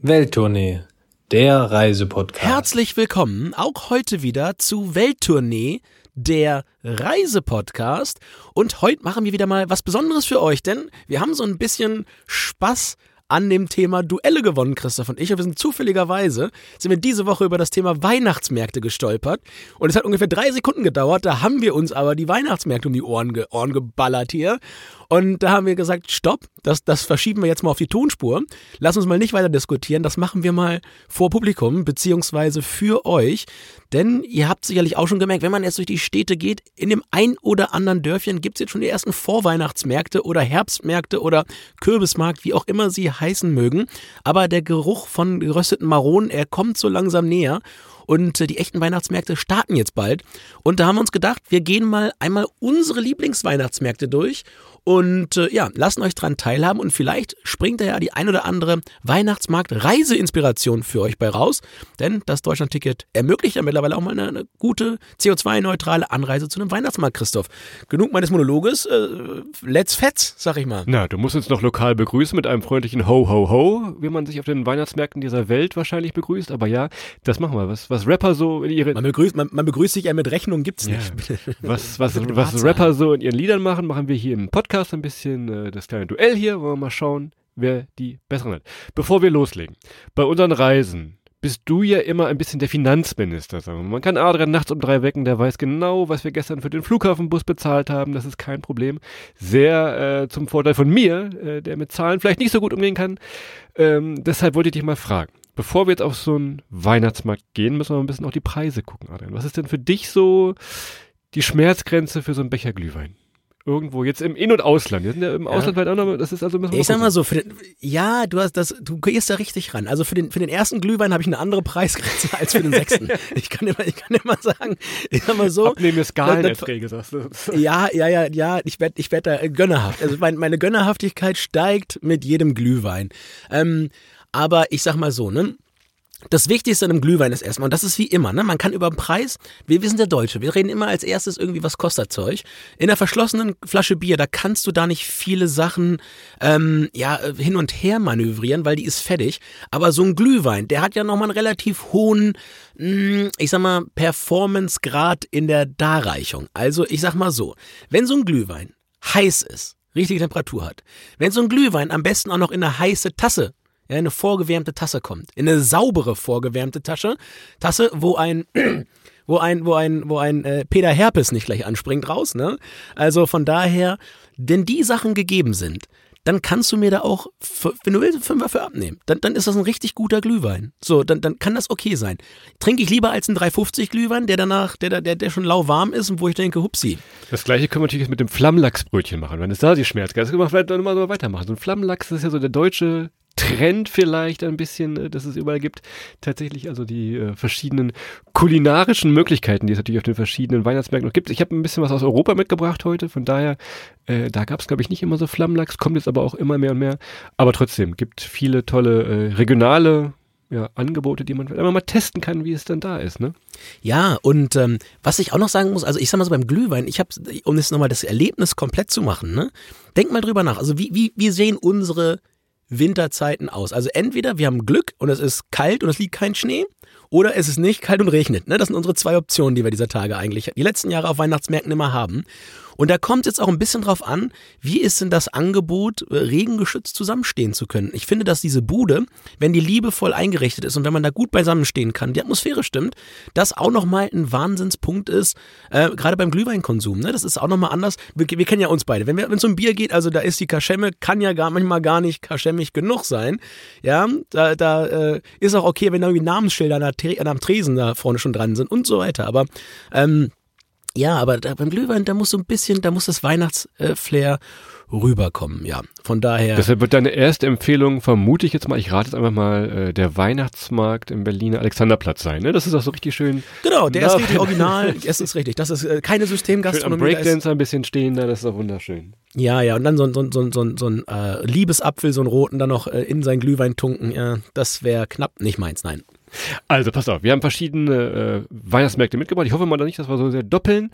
Welttournee, der Reisepodcast. Herzlich willkommen auch heute wieder zu Welttournee, der Reisepodcast. Und heute machen wir wieder mal was Besonderes für euch, denn wir haben so ein bisschen Spaß an dem Thema Duelle gewonnen, Christoph und ich. Und wir sind zufälligerweise, sind wir diese Woche über das Thema Weihnachtsmärkte gestolpert. Und es hat ungefähr drei Sekunden gedauert. Da haben wir uns aber die Weihnachtsmärkte um die Ohren, ge Ohren geballert hier. Und da haben wir gesagt, stopp, das, das verschieben wir jetzt mal auf die Tonspur. Lass uns mal nicht weiter diskutieren. Das machen wir mal vor Publikum, beziehungsweise für euch. Denn ihr habt sicherlich auch schon gemerkt, wenn man jetzt durch die Städte geht, in dem ein oder anderen Dörfchen gibt es jetzt schon die ersten Vorweihnachtsmärkte oder Herbstmärkte oder Kürbismarkt, wie auch immer sie heißen mögen. Aber der Geruch von gerösteten Maronen, er kommt so langsam näher. Und äh, die echten Weihnachtsmärkte starten jetzt bald. Und da haben wir uns gedacht, wir gehen mal einmal unsere Lieblingsweihnachtsmärkte durch und äh, ja, lassen euch dran teilhaben und vielleicht springt da ja die ein oder andere Weihnachtsmarkt-Reiseinspiration für euch bei raus. Denn das Deutschland-Ticket ermöglicht ja mittlerweile auch mal eine, eine gute CO2-neutrale Anreise zu einem Weihnachtsmarkt, Christoph. Genug meines Monologes. Äh, let's fetz, sag ich mal. Na, du musst uns noch lokal begrüßen mit einem freundlichen Ho, Ho, Ho, wie man sich auf den Weihnachtsmärkten dieser Welt wahrscheinlich begrüßt. Aber ja, das machen wir. Was, was Rapper so in ihren... Man begrüßt, man, man begrüßt sich ja mit Rechnung, gibt's Ja. nicht. Was, was, was Rapper so in ihren Liedern machen, machen wir hier im Podcast ein bisschen äh, das kleine Duell hier. Wollen wir mal schauen, wer die besseren hat. Bevor wir loslegen, bei unseren Reisen bist du ja immer ein bisschen der Finanzminister. Sagen wir. Man kann Adrian nachts um drei wecken, der weiß genau, was wir gestern für den Flughafenbus bezahlt haben. Das ist kein Problem. Sehr äh, zum Vorteil von mir, äh, der mit Zahlen vielleicht nicht so gut umgehen kann. Ähm, deshalb wollte ich dich mal fragen. Bevor wir jetzt auf so einen Weihnachtsmarkt gehen, müssen wir ein bisschen auf die Preise gucken, Adrian. Was ist denn für dich so die Schmerzgrenze für so einen Becher Glühwein? Irgendwo, jetzt im In- und Ausland. Wir sind ja im Ausland vielleicht auch noch, das ist also Ich sag mal so, den, ja, du hast das, du gehst da richtig ran. Also für den, für den ersten Glühwein habe ich eine andere Preisgrenze als für den sechsten. ich kann immer, ich kann immer sagen, ich sag mal so. Abnehmende Skalenerträge, sagst du. Ja, ja, ja, ja, ich werde ich werd da gönnerhaft. Also mein, meine Gönnerhaftigkeit steigt mit jedem Glühwein. Ähm, aber ich sag mal so, ne? Das Wichtigste an einem Glühwein ist erstmal, und das ist wie immer, ne? Man kann über den Preis, wir, wir sind der Deutsche, wir reden immer als erstes irgendwie, was kostet Zeug. In einer verschlossenen Flasche Bier, da kannst du da nicht viele Sachen ähm, ja, äh, hin und her manövrieren, weil die ist fettig. Aber so ein Glühwein, der hat ja nochmal einen relativ hohen, mh, ich sag mal, Performance-Grad in der Darreichung. Also ich sag mal so, wenn so ein Glühwein heiß ist, richtige Temperatur hat, wenn so ein Glühwein am besten auch noch in eine heiße Tasse ja, in eine vorgewärmte Tasse kommt. In eine saubere vorgewärmte Tasche, Tasse, wo ein, wo ein, wo ein, wo ein äh, Peter Herpes nicht gleich anspringt raus, ne? Also von daher, wenn die Sachen gegeben sind, dann kannst du mir da auch, wenn du willst, einen Fünfer für abnehmen. Dann, dann ist das ein richtig guter Glühwein. So, dann, dann kann das okay sein. Trinke ich lieber als einen 350 Glühwein, der danach, der, der, der schon lauwarm ist und wo ich denke, hupsi. Das gleiche können wir natürlich jetzt mit dem Flammlachsbrötchen machen, wenn es da die wir vielleicht dann immer so weitermachen. So ein Flammlachs ist ja so der deutsche Trend vielleicht ein bisschen, äh, dass es überall gibt. Tatsächlich also die äh, verschiedenen kulinarischen Möglichkeiten, die es natürlich auf den verschiedenen Weihnachtsmärkten noch gibt. Ich habe ein bisschen was aus Europa mitgebracht heute, von daher, äh, da gab es glaube ich nicht immer so Flammlachs, kommt jetzt aber auch immer mehr und mehr. Aber trotzdem, gibt viele tolle äh, regionale ja, Angebote, die man einfach mal testen kann, wie es dann da ist, ne? Ja, und ähm, was ich auch noch sagen muss, also ich sag mal so beim Glühwein, ich habe, um jetzt nochmal das Erlebnis komplett zu machen, ne? Denk mal drüber nach. Also wie, wie, wie sehen unsere Winterzeiten aus? Also entweder wir haben Glück und es ist kalt und es liegt kein Schnee, oder es ist nicht kalt und regnet. Ne? Das sind unsere zwei Optionen, die wir dieser Tage eigentlich die letzten Jahre auf Weihnachtsmärkten immer haben. Und da kommt jetzt auch ein bisschen drauf an, wie ist denn das Angebot, äh, regengeschützt zusammenstehen zu können. Ich finde, dass diese Bude, wenn die liebevoll eingerichtet ist und wenn man da gut beisammenstehen kann, die Atmosphäre stimmt, das auch nochmal ein Wahnsinnspunkt ist, äh, gerade beim Glühweinkonsum. Ne? Das ist auch nochmal anders. Wir, wir kennen ja uns beide. Wenn es um Bier geht, also da ist die Kaschemme, kann ja gar manchmal gar nicht kaschemmig genug sein. Ja, da, da äh, ist auch okay, wenn da irgendwie Namensschilder am Tresen da vorne schon dran sind und so weiter. Aber ähm, ja, aber da, beim Glühwein, da muss so ein bisschen, da muss das Weihnachtsflair rüberkommen, ja. Von daher. Deshalb wird deine erste Empfehlung, vermute ich jetzt mal, ich rate jetzt einfach mal, äh, der Weihnachtsmarkt im Berliner Alexanderplatz sein. Ne? Das ist auch so richtig schön, genau, der Na, ist richtig original, es ist richtig. Das ist äh, keine schön am Systemgastronomie. da ist- Breakdancer ein bisschen stehen da, das ist auch wunderschön. Ja, ja, und dann so, ein- so, ein- so, ein- so, ein- so ein äh, Liebesapfel, so einen roten, dann noch äh, in seinen Glühwein tunken. Ja, das wäre knapp nicht meins, nein. Also pass auf, wir haben verschiedene äh, Weihnachtsmärkte mitgebracht. Ich hoffe mal nicht, dass wir so sehr doppeln.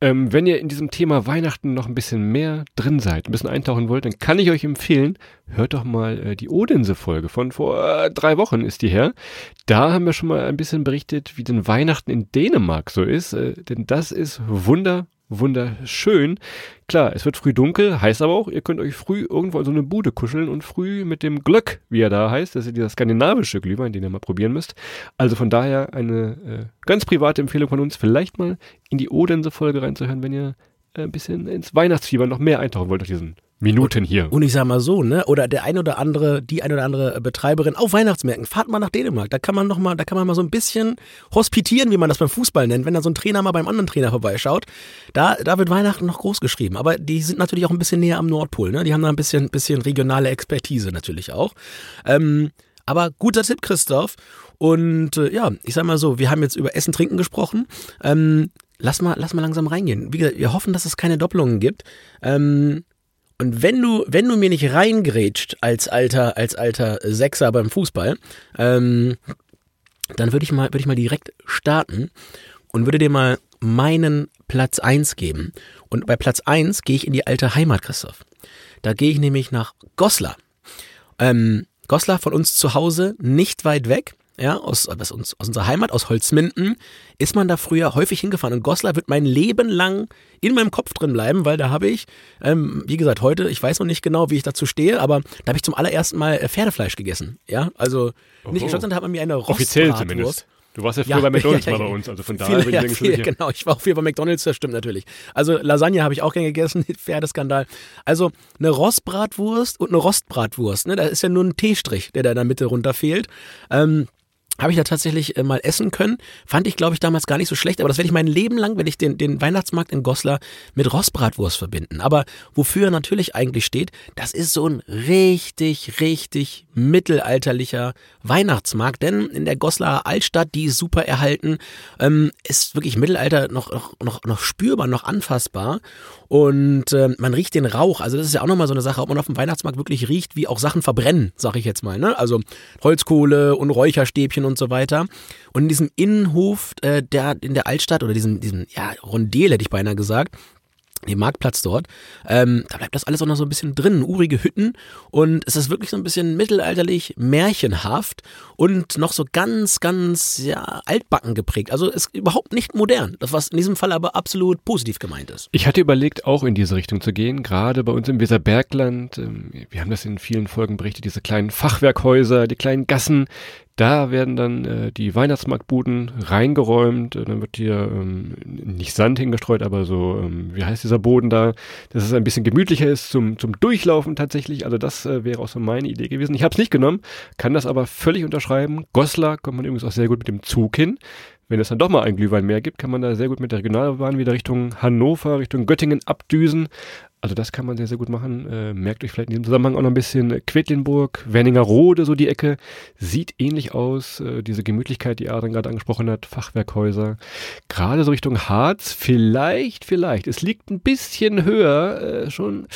Ähm, wenn ihr in diesem Thema Weihnachten noch ein bisschen mehr drin seid, ein bisschen eintauchen wollt, dann kann ich euch empfehlen, hört doch mal äh, die Odense-Folge von vor äh, drei Wochen ist die her. Da haben wir schon mal ein bisschen berichtet, wie denn Weihnachten in Dänemark so ist. Äh, denn das ist wunder, wunderschön. Klar, es wird früh dunkel, heißt aber auch, ihr könnt euch früh irgendwo in so eine Bude kuscheln und früh mit dem Glöck, wie er da heißt, das ist dieser skandinavische Glühwein, den ihr mal probieren müsst. Also von daher eine äh, ganz private Empfehlung von uns, vielleicht mal in die Odense-Folge reinzuhören, wenn ihr äh, ein bisschen ins Weihnachtsfieber noch mehr eintauchen wollt durch diesen Minuten hier. Und ich sag mal so, ne? Oder der ein oder andere, die ein oder andere Betreiberin auf Weihnachtsmärkten, fahrt mal nach Dänemark. Da kann man noch mal, da kann man mal so ein bisschen hospitieren, wie man das beim Fußball nennt, wenn da so ein Trainer mal beim anderen Trainer vorbeischaut. Da, da wird Weihnachten noch groß geschrieben. Aber die sind natürlich auch ein bisschen näher am Nordpol, ne? Die haben da ein bisschen, bisschen regionale Expertise natürlich auch. Ähm, aber guter Tipp, Christoph. Und äh, ja, ich sag mal so, wir haben jetzt über Essen, Trinken gesprochen. Ähm, lass mal, lass mal langsam reingehen. Wie gesagt, wir hoffen, dass es keine Doppelungen gibt. Ähm, und wenn du, wenn du mir nicht reingrätscht als alter, als alter Sechser beim Fußball, ähm, dann würde ich mal, würde ich mal direkt starten und würde dir mal meinen Platz eins geben. Und bei Platz eins gehe ich in die alte Heimat, Christoph. Da gehe ich nämlich nach Goslar. Ähm, Goslar von uns zu Hause, nicht weit weg ja, aus, aus, aus unserer Heimat, aus Holzminden, ist man da früher häufig hingefahren. Und Goslar wird mein Leben lang in meinem Kopf drin bleiben, weil da habe ich, ähm, wie gesagt, heute, ich weiß noch nicht genau, wie ich dazu stehe, aber da habe ich zum allerersten Mal äh, Pferdefleisch gegessen. Ja, also nicht in Schottland hat man mir eine Offiziell zumindest. Du warst ja früher ja, bei McDonalds ja, ja, mal bei uns, also von daher viel, ja, viel, Genau, ich war auch viel bei McDonalds, das stimmt natürlich. Also Lasagne habe ich auch gern gegessen, Pferdeskandal. Also eine Rostbratwurst und eine Rostbratwurst, ne? Da ist ja nur ein T-Strich, der da in der Mitte runter fehlt. Ähm, habe ich da tatsächlich äh, mal essen können. Fand ich, glaube ich, damals gar nicht so schlecht, aber das werde ich mein Leben lang, wenn ich den, den Weihnachtsmarkt in Goslar mit Rostbratwurst verbinden. Aber wofür er natürlich eigentlich steht, das ist so ein richtig, richtig mittelalterlicher Weihnachtsmarkt, denn in der Goslarer Altstadt, die ist super erhalten, ähm, ist wirklich Mittelalter noch, noch, noch, noch spürbar, noch anfassbar und äh, man riecht den Rauch. Also das ist ja auch nochmal so eine Sache, ob man auf dem Weihnachtsmarkt wirklich riecht, wie auch Sachen verbrennen, sag ich jetzt mal. Ne? Also Holzkohle und Räucherstäbchen und so weiter. Und in diesem Innenhof äh, der, in der Altstadt oder diesem, diesem ja, Rondel, hätte ich beinahe gesagt, dem Marktplatz dort. Ähm, da bleibt das alles auch noch so ein bisschen drin, urige Hütten und es ist wirklich so ein bisschen mittelalterlich, märchenhaft und noch so ganz, ganz ja, altbacken geprägt. Also ist überhaupt nicht modern, das was in diesem Fall aber absolut positiv gemeint ist. Ich hatte überlegt, auch in diese Richtung zu gehen, gerade bei uns im Weserbergland. Ähm, wir haben das in vielen Folgen berichtet, diese kleinen Fachwerkhäuser, die kleinen Gassen, da werden dann äh, die Weihnachtsmarktbuden reingeräumt. Äh, dann wird hier ähm, nicht Sand hingestreut, aber so, ähm, wie heißt dieser Boden da, dass es ein bisschen gemütlicher ist zum, zum Durchlaufen tatsächlich. Also das äh, wäre auch so meine Idee gewesen. Ich habe es nicht genommen, kann das aber völlig unterschreiben. Goslar kommt man übrigens auch sehr gut mit dem Zug hin. Wenn es dann doch mal ein Glühwein mehr gibt, kann man da sehr gut mit der Regionalbahn wieder Richtung Hannover, Richtung Göttingen abdüsen. Also das kann man sehr, sehr gut machen. Äh, merkt euch vielleicht in diesem Zusammenhang auch noch ein bisschen Quedlinburg, Werningerode, so die Ecke. Sieht ähnlich aus, äh, diese Gemütlichkeit, die Adrian gerade angesprochen hat, Fachwerkhäuser. Gerade so Richtung Harz, vielleicht, vielleicht. Es liegt ein bisschen höher äh, schon.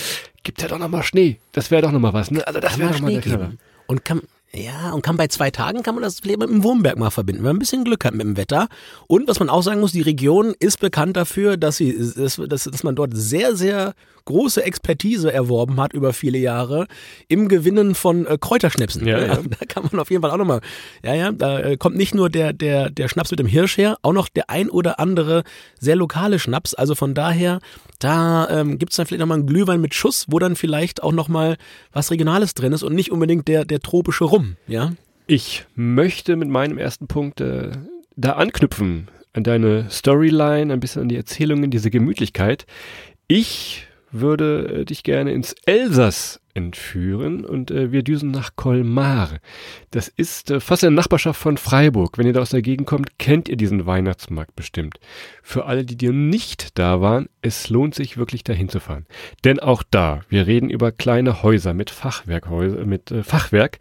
Gibt ja doch noch mal Schnee. Das wäre doch noch mal was. Ne? Also das wäre doch mal der Knaller. Und kann, ja, und kann bei zwei Tagen kann man das vielleicht mit dem Wurmberg mal verbinden, wenn man ein bisschen Glück hat mit dem Wetter. Und was man auch sagen muss, die Region ist bekannt dafür, dass sie, dass, dass, dass man dort sehr, sehr große Expertise erworben hat über viele Jahre im Gewinnen von äh, Kräuterschnäpsen. Ja, ja. Da kann man auf jeden Fall auch nochmal, ja, ja, da äh, kommt nicht nur der, der, der Schnaps mit dem Hirsch her, auch noch der ein oder andere sehr lokale Schnaps. Also von daher, da ähm, gibt es dann vielleicht nochmal einen Glühwein mit Schuss, wo dann vielleicht auch nochmal was Regionales drin ist und nicht unbedingt der, der tropische Rum, ja. Ich möchte mit meinem ersten Punkt äh, da anknüpfen an deine Storyline, ein bisschen an die Erzählungen, diese Gemütlichkeit. Ich würde äh, dich gerne ins Elsass entführen und äh, wir düsen nach Colmar. Das ist äh, fast in der Nachbarschaft von Freiburg. Wenn ihr da aus der Gegend kommt, kennt ihr diesen Weihnachtsmarkt bestimmt. Für alle, die dir nicht da waren, es lohnt sich wirklich dahin zu fahren. Denn auch da, wir reden über kleine Häuser mit Fachwerkhäuser, mit äh, Fachwerk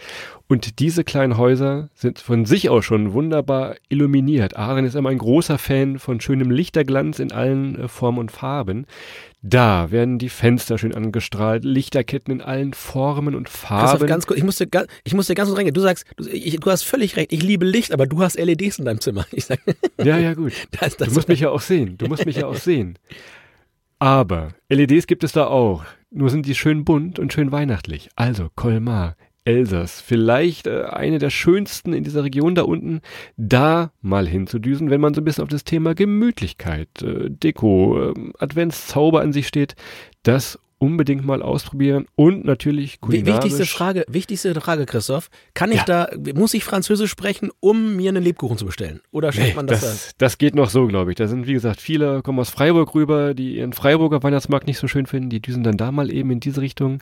und diese kleinen Häuser sind von sich aus schon wunderbar illuminiert. Aaron ist immer ein großer Fan von schönem Lichterglanz in allen äh, Formen und Farben. Da werden die Fenster schön angestrahlt, Lichterketten in allen allen Formen und Farben. ganz kurz, ich muss dir, ich muss dir ganz kurz reingehen. Du sagst, du, ich, du hast völlig recht, ich liebe Licht, aber du hast LEDs in deinem Zimmer. Ich sag, ja, ja, gut. Das, das du musst mich ja auch sehen. Du musst mich ja auch sehen. Aber LEDs gibt es da auch. Nur sind die schön bunt und schön weihnachtlich. Also Colmar, Elsass, vielleicht äh, eine der schönsten in dieser Region da unten, da mal hinzudüsen, wenn man so ein bisschen auf das Thema Gemütlichkeit, äh, Deko, äh, Adventszauber an sich steht. Das unbedingt mal ausprobieren und natürlich kulinarisch. Wichtigste Frage, wichtigste Frage, Christoph. Kann ich ja. da, muss ich Französisch sprechen, um mir einen Lebkuchen zu bestellen? Oder schafft nee, man das? Das, das geht noch so, glaube ich. Da sind, wie gesagt, viele kommen aus Freiburg rüber, die ihren Freiburger Weihnachtsmarkt nicht so schön finden. Die düsen dann da mal eben in diese Richtung.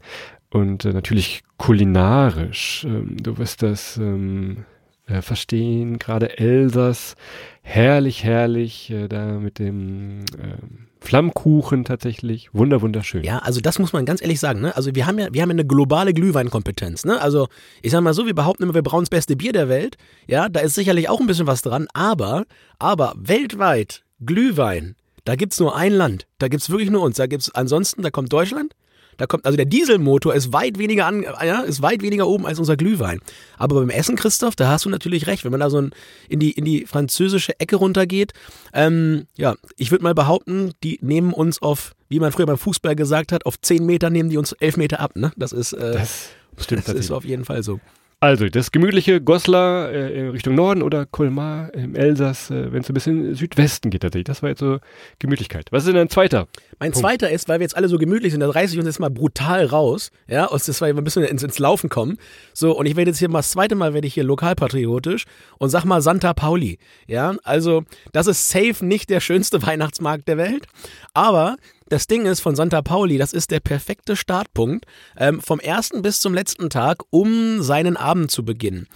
Und äh, natürlich kulinarisch. Ähm, du wirst das ähm, äh, verstehen, gerade Elsass. Herrlich, herrlich, äh, da mit dem äh, Flammkuchen tatsächlich, wunder wunderschön. Ja, also das muss man ganz ehrlich sagen. Ne? Also wir haben ja, wir haben eine globale Glühweinkompetenz. Ne? Also ich sag mal so, wir behaupten immer, wir brauen das beste Bier der Welt. Ja, da ist sicherlich auch ein bisschen was dran. Aber, aber weltweit Glühwein, da gibt's nur ein Land. Da gibt's wirklich nur uns. Da gibt's ansonsten, da kommt Deutschland, da kommt, also der Dieselmotor ist weit weniger an, ja, ist weit weniger oben als unser Glühwein. Aber beim Essen, Christoph, da hast du natürlich recht. Wenn man da so in die, in die französische Ecke runtergeht, ähm, ja, ich würde mal behaupten, die nehmen uns auf, wie man früher beim Fußball gesagt hat, auf 10 Meter nehmen die uns 11 Meter ab, ne? Das ist, äh, das, stimmt das ist auf jeden Fall so. Also das gemütliche Goslar äh, Richtung Norden oder Colmar im Elsass, äh, wenn es ein bisschen Südwesten geht tatsächlich. Das war jetzt so Gemütlichkeit. Was ist denn dein zweiter? Mein Punkt? zweiter ist, weil wir jetzt alle so gemütlich sind, da reiße ich uns jetzt mal brutal raus, ja, und das war ein bisschen ins, ins Laufen kommen. So, und ich werde jetzt hier mal das zweite Mal werde ich hier lokalpatriotisch und sag mal Santa Pauli. Ja, also das ist safe nicht der schönste Weihnachtsmarkt der Welt, aber das Ding ist von Santa Pauli, das ist der perfekte Startpunkt ähm, vom ersten bis zum letzten Tag, um seinen Abend zu beginnen.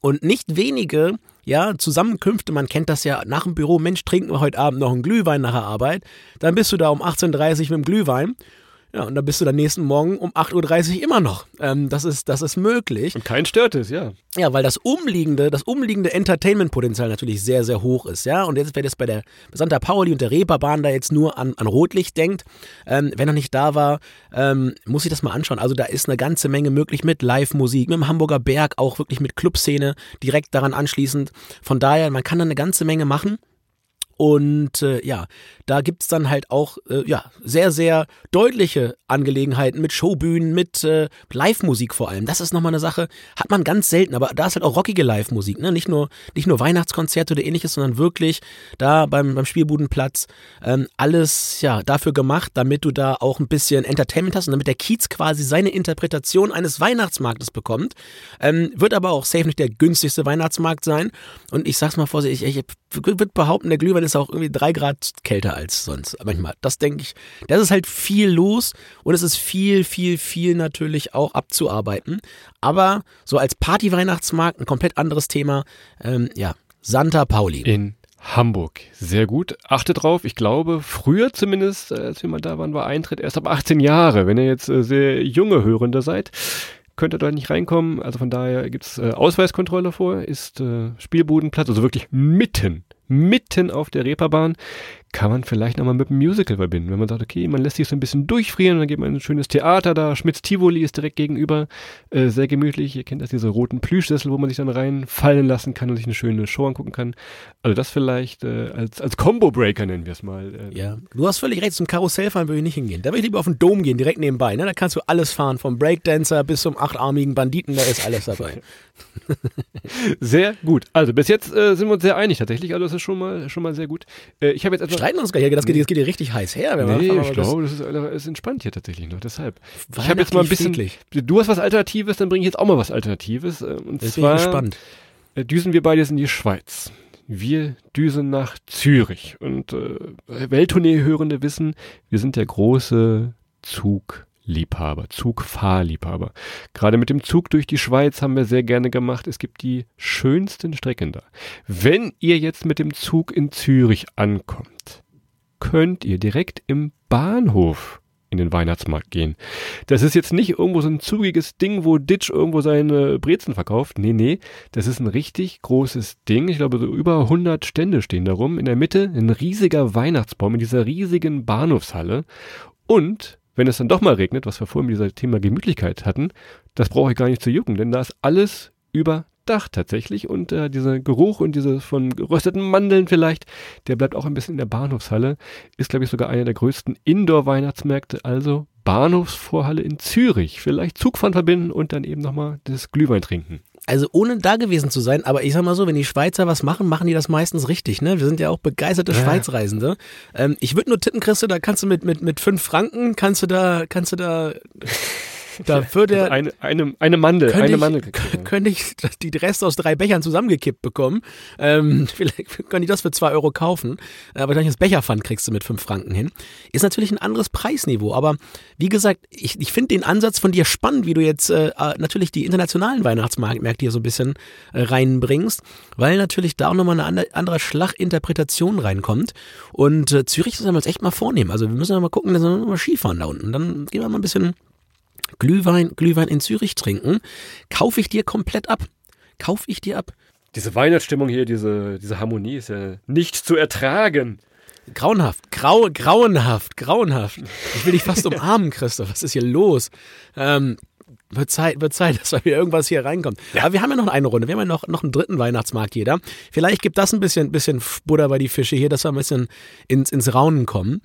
Und nicht wenige ja, Zusammenkünfte, man kennt das ja nach dem Büro, Mensch, trinken wir heute Abend noch einen Glühwein nach der Arbeit. Dann bist du da um 18.30 Uhr mit dem Glühwein ja, und dann bist du dann nächsten Morgen um 8.30 Uhr immer noch. Ähm, das, ist, das ist möglich. Und kein stört es, ja. Ja, weil das umliegende, das umliegende Entertainment-Potenzial natürlich sehr, sehr hoch ist, ja. Und jetzt, wer jetzt bei der Santa Pauli und der Reeperbahn da jetzt nur an, an Rotlicht denkt, ähm, wenn er nicht da war, ähm, muss ich das mal anschauen. Also da ist eine ganze Menge möglich mit Live-Musik, mit dem Hamburger Berg, auch wirklich mit Clubszene direkt daran anschließend. Von daher, man kann da eine ganze Menge machen. Und äh, ja, da gibt's dann halt auch äh, ja, sehr, sehr deutliche Angelegenheiten mit Showbühnen, mit äh, Live-Musik vor allem. Das ist nochmal eine Sache, hat man ganz selten, aber da ist halt auch rockige Live-Musik, ne? Nicht nur, nicht nur Weihnachtskonzerte oder ähnliches, sondern wirklich da beim, beim Spielbudenplatz ähm, alles ja dafür gemacht, damit du da auch ein bisschen Entertainment hast und damit der Kiez quasi seine Interpretation eines Weihnachtsmarktes bekommt. Ähm, wird aber auch safe nicht der günstigste Weihnachtsmarkt sein. Und ich sag's mal vorsichtig, ich, ich würde behaupten, der Glühwein ist ist auch irgendwie drei Grad kälter als sonst. Manchmal. Das denke ich. Das ist halt viel los und es ist viel, viel, viel natürlich auch abzuarbeiten. Aber so als Party-Weihnachtsmarkt ein komplett anderes Thema. Ähm, ja, Santa Pauli. In Hamburg. Sehr gut. Achte drauf. Ich glaube, früher zumindest, äh, als wir mal da waren, war Eintritt erst ab 18 Jahre. Wenn ihr jetzt äh, sehr junge Hörende seid, könnt ihr dort nicht reinkommen. Also von daher gibt es äh, Ausweiskontrolle vor, ist Spielbudenplatz, also wirklich mitten mitten auf der Reeperbahn kann man vielleicht nochmal mit einem Musical verbinden. Wenn man sagt, okay, man lässt sich so ein bisschen durchfrieren, dann geht man in ein schönes Theater da. Schmitz Tivoli ist direkt gegenüber, äh, sehr gemütlich. Ihr kennt das, diese roten Plüschsessel, wo man sich dann reinfallen lassen kann und sich eine schöne Show angucken kann. Also das vielleicht äh, als, als Combo-Breaker nennen wir es mal. Äh. Ja, du hast völlig recht, zum Karussellfahren würde ich nicht hingehen. Da würde ich lieber auf den Dom gehen, direkt nebenbei. Ne? Da kannst du alles fahren, vom Breakdancer bis zum achtarmigen Banditen, da ist alles dabei. sehr gut. Also bis jetzt äh, sind wir uns sehr einig tatsächlich. Also das ist schon mal, schon mal sehr gut. Äh, ich habe jetzt streiten uns gar nicht. Das geht, das geht hier richtig heiß her. Wenn nee, ich glaube, das ist, ist, entspannt hier tatsächlich noch. Deshalb. Ich habe jetzt mal ein bisschen. Friedlich. Du hast was Alternatives, dann bringe ich jetzt auch mal was Alternatives. Äh, und das zwar gespannt. Äh, düsen wir beide jetzt in die Schweiz. Wir düsen nach Zürich. Und äh, Welttournee-Hörende wissen, wir sind der große Zug. Liebhaber, Zugfahrliebhaber. Gerade mit dem Zug durch die Schweiz haben wir sehr gerne gemacht. Es gibt die schönsten Strecken da. Wenn ihr jetzt mit dem Zug in Zürich ankommt, könnt ihr direkt im Bahnhof in den Weihnachtsmarkt gehen. Das ist jetzt nicht irgendwo so ein zugiges Ding, wo Ditch irgendwo seine Brezen verkauft. Nee, nee, das ist ein richtig großes Ding. Ich glaube, so über 100 Stände stehen darum. In der Mitte ein riesiger Weihnachtsbaum in dieser riesigen Bahnhofshalle. Und wenn es dann doch mal regnet, was wir vorhin mit diesem Thema Gemütlichkeit hatten, das brauche ich gar nicht zu jucken, denn da ist alles überdacht tatsächlich und äh, dieser Geruch und diese von gerösteten Mandeln vielleicht, der bleibt auch ein bisschen in der Bahnhofshalle, ist glaube ich sogar einer der größten Indoor-Weihnachtsmärkte, also Bahnhofsvorhalle in Zürich. Vielleicht Zugfahren verbinden und dann eben nochmal das Glühwein trinken. Also ohne da gewesen zu sein, aber ich sag mal so, wenn die Schweizer was machen, machen die das meistens richtig, ne? Wir sind ja auch begeisterte ja. Schweizreisende. Ähm, ich würde nur tippen, Christe, da kannst du mit, mit, mit fünf Franken, kannst du da, kannst du da da würde eine, eine, eine Mandel, eine ich, Mandel. Könnte ich die Reste aus drei Bechern zusammengekippt bekommen. Ähm, vielleicht könnte ich das für zwei Euro kaufen. Aber wahrscheinlich das Becherpfand kriegst du mit fünf Franken hin. Ist natürlich ein anderes Preisniveau. Aber wie gesagt, ich, ich finde den Ansatz von dir spannend, wie du jetzt äh, äh natürlich die internationalen Weihnachtsmärkte hier so ein bisschen äh, reinbringst, weil natürlich da auch nochmal eine andere Schlachinterpretation reinkommt. Und äh, Zürich müssen wir uns echt mal vornehmen. Also wir müssen ja mal gucken, dass wir mal Skifahren da unten. Dann gehen wir mal ein bisschen Glühwein, Glühwein in Zürich trinken, kaufe ich dir komplett ab. Kaufe ich dir ab. Diese Weihnachtsstimmung hier, diese, diese Harmonie ist ja nicht zu ertragen. Grauenhaft, grau, grauenhaft, grauenhaft. Ich will dich fast umarmen, Christoph. Was ist hier los? Ähm, wird Zeit, wird Zeit, dass wir irgendwas hier reinkommt. Ja. Aber wir haben ja noch eine Runde. Wir haben ja noch, noch einen dritten Weihnachtsmarkt jeder. Vielleicht gibt das ein bisschen, bisschen Butter bei die Fische hier, dass wir ein bisschen ins, ins Raunen kommen.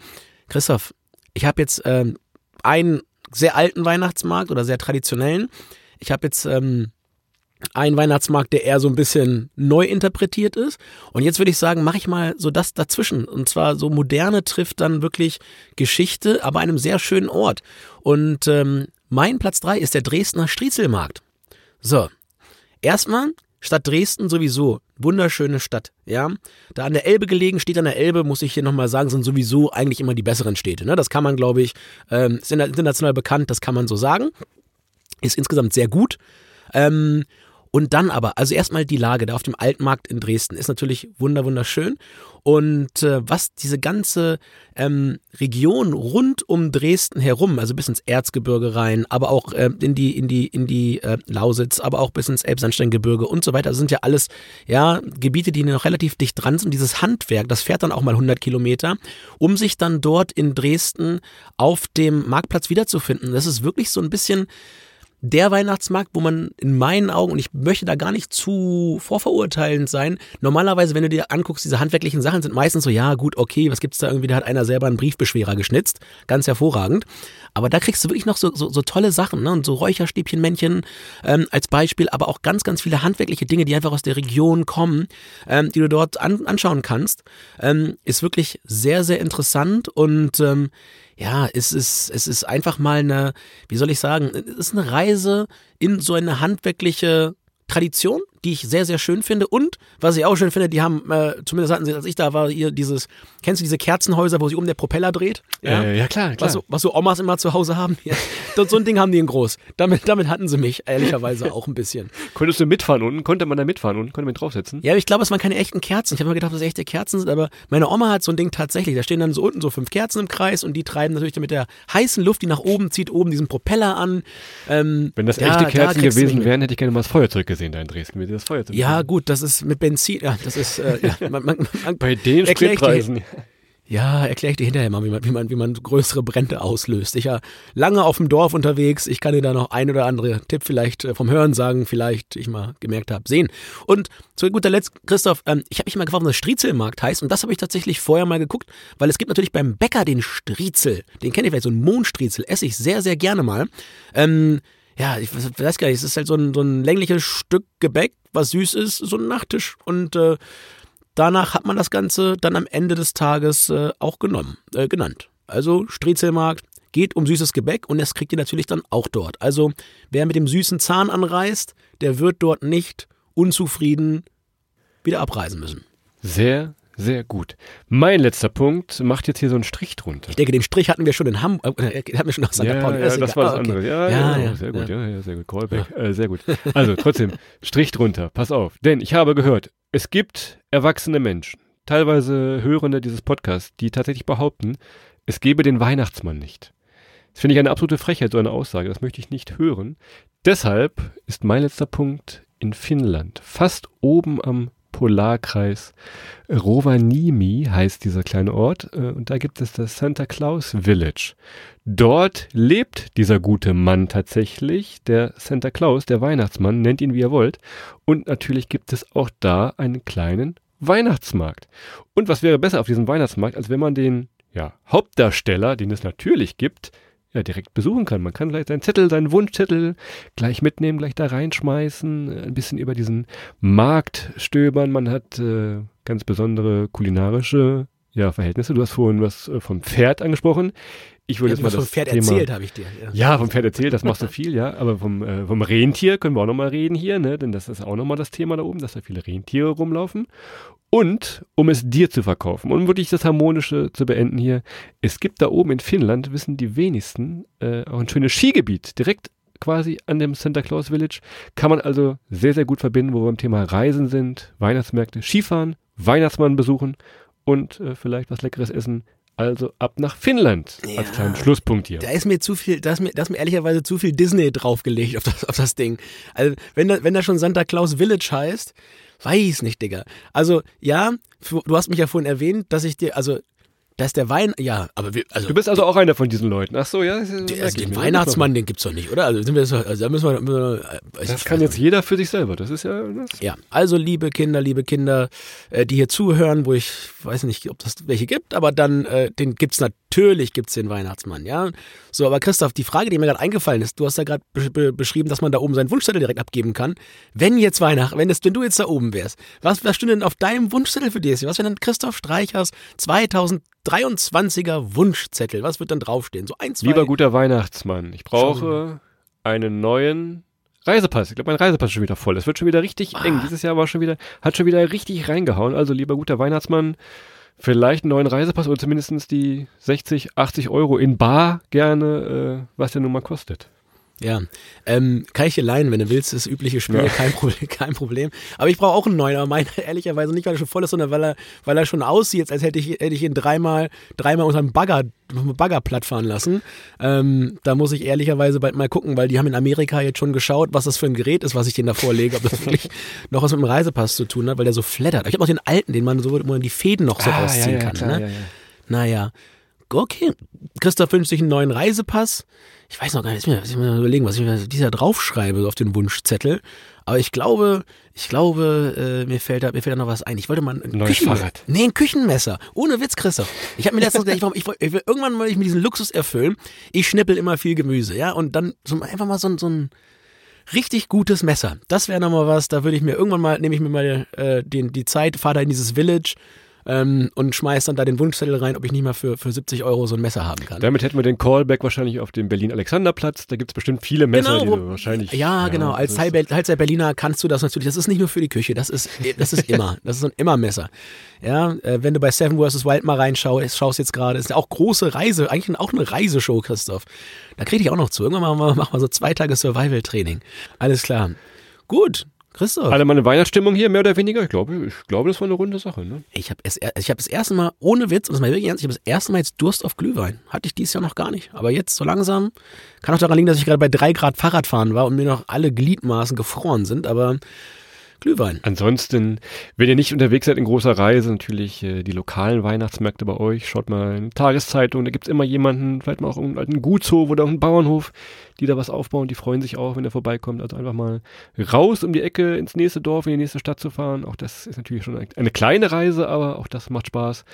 Christoph, ich habe jetzt ähm, einen sehr alten Weihnachtsmarkt oder sehr traditionellen. Ich habe jetzt ähm, einen Weihnachtsmarkt, der eher so ein bisschen neu interpretiert ist. Und jetzt würde ich sagen, mache ich mal so das dazwischen. Und zwar so moderne trifft dann wirklich Geschichte, aber einem sehr schönen Ort. Und ähm, mein Platz drei ist der Dresdner Striezelmarkt. So, erstmal Stadt Dresden sowieso, wunderschöne Stadt, ja. Da an der Elbe gelegen, steht an der Elbe, muss ich hier nochmal sagen, sind sowieso eigentlich immer die besseren Städte. Ne? Das kann man, glaube ich, ähm, ist international bekannt, das kann man so sagen. Ist insgesamt sehr gut. Ähm, und dann aber, also erstmal die Lage da auf dem Altmarkt in Dresden ist natürlich wunder wunderschön. Und äh, was diese ganze ähm, Region rund um Dresden herum, also bis ins Erzgebirge rein, aber auch äh, in die in die in die äh, Lausitz, aber auch bis ins Elbsandsteingebirge und so weiter, sind ja alles ja Gebiete, die noch relativ dicht dran sind. Dieses Handwerk, das fährt dann auch mal 100 Kilometer, um sich dann dort in Dresden auf dem Marktplatz wiederzufinden. Das ist wirklich so ein bisschen der Weihnachtsmarkt, wo man in meinen Augen, und ich möchte da gar nicht zu vorverurteilend sein, normalerweise, wenn du dir anguckst, diese handwerklichen Sachen sind meistens so, ja gut, okay, was gibt's da irgendwie, da hat einer selber einen Briefbeschwerer geschnitzt, ganz hervorragend. Aber da kriegst du wirklich noch so, so, so tolle Sachen, ne? Und so Räucherstäbchenmännchen ähm, als Beispiel, aber auch ganz, ganz viele handwerkliche Dinge, die einfach aus der Region kommen, ähm, die du dort an, anschauen kannst. Ähm, ist wirklich sehr, sehr interessant und ähm, ja, es ist, es ist einfach mal eine, wie soll ich sagen, es ist eine Reise in so eine handwerkliche Tradition, die ich sehr, sehr schön finde. Und was ich auch schön finde, die haben, äh, zumindest hatten sie, als ich da war, hier dieses, kennst du diese Kerzenhäuser, wo sich um der Propeller dreht? Ja, äh, ja klar, klar. Was so, was so Omas immer zu Hause haben. Ja. so ein Ding haben die in groß. Damit, damit hatten sie mich, ehrlicherweise auch ein bisschen. Konntest du mitfahren unten? Konnte man da mitfahren unten? Konnte man draufsetzen? Ja, ich glaube, es waren keine echten Kerzen. Ich habe mir gedacht, dass es echte Kerzen sind, aber meine Oma hat so ein Ding tatsächlich. Da stehen dann so unten so fünf Kerzen im Kreis und die treiben natürlich mit der heißen Luft, die nach oben zieht, oben diesen Propeller an. Ähm, Wenn das echte Kerzen da gewesen wären, hätte ich gerne mal das Feuerzeug gesehen da in Dresden. Das Feuerzeug ja, gut das ist mit Benzin, ja, das ist, äh, ja, man, man, man, Bei den Spritpreisen. Ja, erkläre ich dir hinterher mal, wie man, wie man, wie man größere Brände auslöst. Ich war lange auf dem Dorf unterwegs. Ich kann dir da noch ein oder andere Tipp vielleicht äh, vom Hören sagen, vielleicht ich mal gemerkt habe, sehen. Und zu guter Letzt, Christoph, ähm, ich habe mich mal gefragt, was Striezelmarkt heißt. Und das habe ich tatsächlich vorher mal geguckt, weil es gibt natürlich beim Bäcker den Striezel. Den kenne ich vielleicht, so einen Mondstriezel. Esse ich sehr, sehr gerne mal. Ähm, ja, ich weiß gar nicht, es ist halt so ein, so ein längliches Stück Gebäck, was süß ist, so ein Nachtisch. Und äh, danach hat man das Ganze dann am Ende des Tages äh, auch genommen, äh, genannt. Also Striezelmarkt geht um süßes Gebäck und das kriegt ihr natürlich dann auch dort. Also wer mit dem süßen Zahn anreist, der wird dort nicht unzufrieden wieder abreisen müssen. Sehr, sehr gut. Mein letzter Punkt macht jetzt hier so einen Strich drunter. Ich denke, den Strich hatten wir schon in Hamburg, äh, hatten wir schon nach St. Ja, Pauli. Ja, das war das ah, okay. andere. Ja, ja, ja, sehr gut, ja, ja, sehr gut. Callback, äh, sehr gut. Also trotzdem, Strich drunter, pass auf. Denn ich habe gehört, es gibt erwachsene Menschen, teilweise Hörende dieses Podcasts, die tatsächlich behaupten, es gebe den Weihnachtsmann nicht. Das finde ich eine absolute Frechheit, so eine Aussage. Das möchte ich nicht hören. Deshalb ist mein letzter Punkt in Finnland, fast oben am Polarkreis Rovaniemi heißt dieser kleine Ort. Äh, und da gibt es das Santa Claus Village. Dort lebt dieser gute Mann tatsächlich, der Santa Claus, der Weihnachtsmann, nennt ihn wie ihr wollt. Und natürlich gibt es auch da einen kleinen Weihnachtsmarkt. Und was wäre besser auf diesem Weihnachtsmarkt, als wenn man den ja, Hauptdarsteller, den es natürlich gibt, ja, direkt besuchen kann. Man kann gleich seinen Zettel, seinen Wunschzettel gleich mitnehmen, gleich da reinschmeißen, ein bisschen über diesen Markt stöbern. Man hat äh, ganz besondere kulinarische ja, Verhältnisse. Du hast vorhin was äh, vom Pferd angesprochen. Ich würde ja, jetzt mal das vom Pferd Thema, erzählt, habe ich dir. Ja. ja. vom Pferd erzählt, das machst du viel, ja. Aber vom, äh, vom Rentier können wir auch nochmal reden hier, ne? Denn das ist auch nochmal das Thema da oben, dass da viele Rentiere rumlaufen. Und um es dir zu verkaufen, um wirklich das Harmonische zu beenden hier, es gibt da oben in Finnland, wissen die wenigsten, äh, auch ein schönes Skigebiet, direkt quasi an dem Santa Claus Village. Kann man also sehr, sehr gut verbinden, wo wir beim Thema Reisen sind, Weihnachtsmärkte, Skifahren, Weihnachtsmann besuchen und äh, vielleicht was Leckeres essen. Also ab nach Finnland ja, als kleinen Schlusspunkt hier. Da ist mir zu viel, da ist mir, da ist mir ehrlicherweise zu viel Disney draufgelegt auf das, auf das Ding. Also wenn da, wenn da schon Santa Claus Village heißt, weiß nicht, Digga. Also ja, du hast mich ja vorhin erwähnt, dass ich dir, also dass der Wein, ja, aber wir, also. Du bist also auch einer von diesen Leuten. Ach so, ja. Der, also den Weihnachtsmann, den gibt's doch nicht, oder? Also, sind wir also da müssen wir. Müssen wir äh, das kann jetzt jeder für sich selber. Das ist ja. Das. Ja, also liebe Kinder, liebe Kinder, äh, die hier zuhören, wo ich weiß nicht, ob das welche gibt, aber dann, äh, den gibt's natürlich, gibt's den Weihnachtsmann, ja. So, aber Christoph, die Frage, die mir gerade eingefallen ist, du hast ja gerade be be beschrieben, dass man da oben seinen Wunschzettel direkt abgeben kann. Wenn jetzt Weihnachten, wenn, das, wenn du jetzt da oben wärst, was, was stünde denn auf deinem Wunschzettel für dich? Was wäre dann Christoph Streichers 2000 23er Wunschzettel. Was wird dann draufstehen? So ein, zwei. Lieber guter Weihnachtsmann, ich brauche einen neuen Reisepass. Ich glaube, mein Reisepass ist schon wieder voll. Es wird schon wieder richtig ah. eng. Dieses Jahr war schon wieder, hat schon wieder richtig reingehauen. Also, lieber guter Weihnachtsmann, vielleicht einen neuen Reisepass oder zumindest die 60, 80 Euro in Bar gerne, äh, was der nun mal kostet. Ja, ähm, kann ich dir leihen, wenn du willst, das übliche Spiel, ja. kein, Problem, kein Problem. Aber ich brauche auch einen neuen, aber meiner ehrlicherweise nicht, weil er schon voll ist, sondern weil er, weil er schon aussieht, als hätte ich, hätte ich ihn dreimal, dreimal unter einem Bagger, Bagger platt fahren lassen. Ähm, da muss ich ehrlicherweise bald mal gucken, weil die haben in Amerika jetzt schon geschaut, was das für ein Gerät ist, was ich denen da vorlege, ob das wirklich noch was mit dem Reisepass zu tun hat, weil der so flattert. Ich habe noch den alten, den man so, wo man die Fäden noch so ah, rausziehen ja, ja, kann. Klar, ne? Naja, okay, Christoph wünscht sich einen neuen Reisepass. Ich weiß noch gar nicht, ich muss mir überlegen, was ich dieser draufschreibe auf den Wunschzettel. Aber ich glaube, ich glaube, äh, mir fällt da, mir fällt da noch was ein. Ich wollte mal ein Neues Fahrrad. Nee, ein Küchenmesser. Ohne Witz, Christoph. Ich habe mir letztens gedacht, ich, ich, ich, irgendwann wollte ich mir diesen Luxus erfüllen. Ich schnippel immer viel Gemüse, ja, und dann so einfach mal so, so ein richtig gutes Messer. Das wäre nochmal was, da würde ich mir irgendwann mal, nehme ich mir mal äh, den, die Zeit, fahre da in dieses Village ähm, und schmeiß dann da den Wunschzettel rein, ob ich nicht mal für, für 70 Euro so ein Messer haben kann. Damit hätten wir den Callback wahrscheinlich auf dem Berlin-Alexanderplatz. Da gibt es bestimmt viele Messer, genau, die du wahrscheinlich. Ja, ja genau. Als der Berliner kannst du das natürlich. Das ist nicht nur für die Küche, das ist, das ist immer. Das ist ein immer Messer. Ja, äh, wenn du bei Seven vs. Wild mal reinschaust, schaust jetzt gerade, ist ja auch große Reise, eigentlich auch eine Reiseshow, Christoph. Da kriege ich auch noch zu. Irgendwann machen wir, machen wir so zwei Tage Survival-Training. Alles klar. Gut, Christoph. Alle meine Weihnachtsstimmung hier, mehr oder weniger. Ich glaube, ich glaube, das war eine runde Sache. Ne? Ich habe hab das erste Mal, ohne Witz, und das mal wirklich ernst, ich habe das erste Mal jetzt Durst auf Glühwein. Hatte ich dieses Jahr noch gar nicht. Aber jetzt so langsam, kann auch daran liegen, dass ich gerade bei drei Grad Fahrradfahren war und mir noch alle Gliedmaßen gefroren sind. Aber Glühwein. Ansonsten, wenn ihr nicht unterwegs seid in großer Reise, natürlich äh, die lokalen Weihnachtsmärkte bei euch. Schaut mal in Tageszeitung, da gibt es immer jemanden, vielleicht mal auch einen alten Gutshof oder einen Bauernhof, die da was aufbauen. Die freuen sich auch, wenn er vorbeikommt. Also einfach mal raus um die Ecke ins nächste Dorf, in die nächste Stadt zu fahren. Auch das ist natürlich schon eine kleine Reise, aber auch das macht Spaß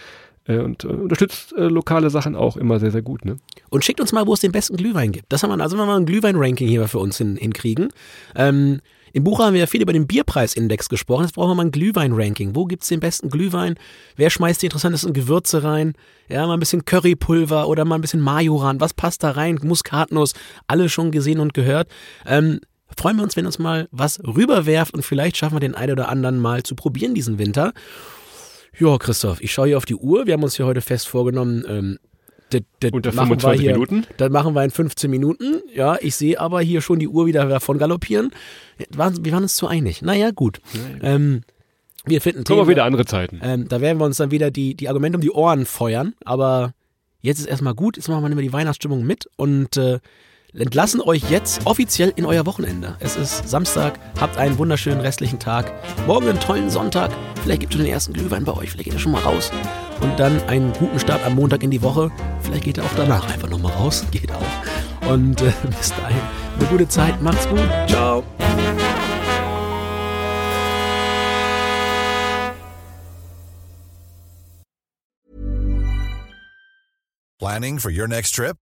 äh, und äh, unterstützt äh, lokale Sachen auch immer sehr, sehr gut. Ne? Und schickt uns mal, wo es den besten Glühwein gibt. Das haben wir, also wenn wir mal ein Glühwein-Ranking hier für uns hin, hinkriegen. Ähm, im Buch haben wir ja viel über den Bierpreisindex gesprochen. Jetzt brauchen wir mal ein Glühwein-Ranking. Wo gibt's den besten Glühwein? Wer schmeißt die interessantesten Gewürze rein? Ja, mal ein bisschen Currypulver oder mal ein bisschen Majoran. Was passt da rein? Muskatnuss. Alles schon gesehen und gehört. Ähm, freuen wir uns, wenn uns mal was rüberwerft und vielleicht schaffen wir den einen oder anderen mal zu probieren diesen Winter. Ja, Christoph, ich schaue hier auf die Uhr. Wir haben uns hier heute fest vorgenommen, ähm, das, das Unter 25 hier, Minuten? Das machen wir in 15 Minuten. Ja, ich sehe aber hier schon die Uhr wieder davon galoppieren. Wir waren uns zu einig. Naja, gut. Naja. Ähm, wir finden Kommen Themen, wieder andere Zeiten. Ähm, da werden wir uns dann wieder die, die Argumente um die Ohren feuern. Aber jetzt ist erstmal gut. Jetzt machen wir immer die Weihnachtsstimmung mit und äh, entlassen euch jetzt offiziell in euer Wochenende. Es ist Samstag. Habt einen wunderschönen restlichen Tag. Morgen einen tollen Sonntag. Vielleicht gibt es schon den ersten Glühwein bei euch, vielleicht geht er schon mal raus. Und dann einen guten Start am Montag in die Woche. Vielleicht geht er auch danach einfach nochmal raus. Geht auch. Und äh, bis dahin, eine gute Zeit. Macht's gut. Ciao. Planning for your next trip?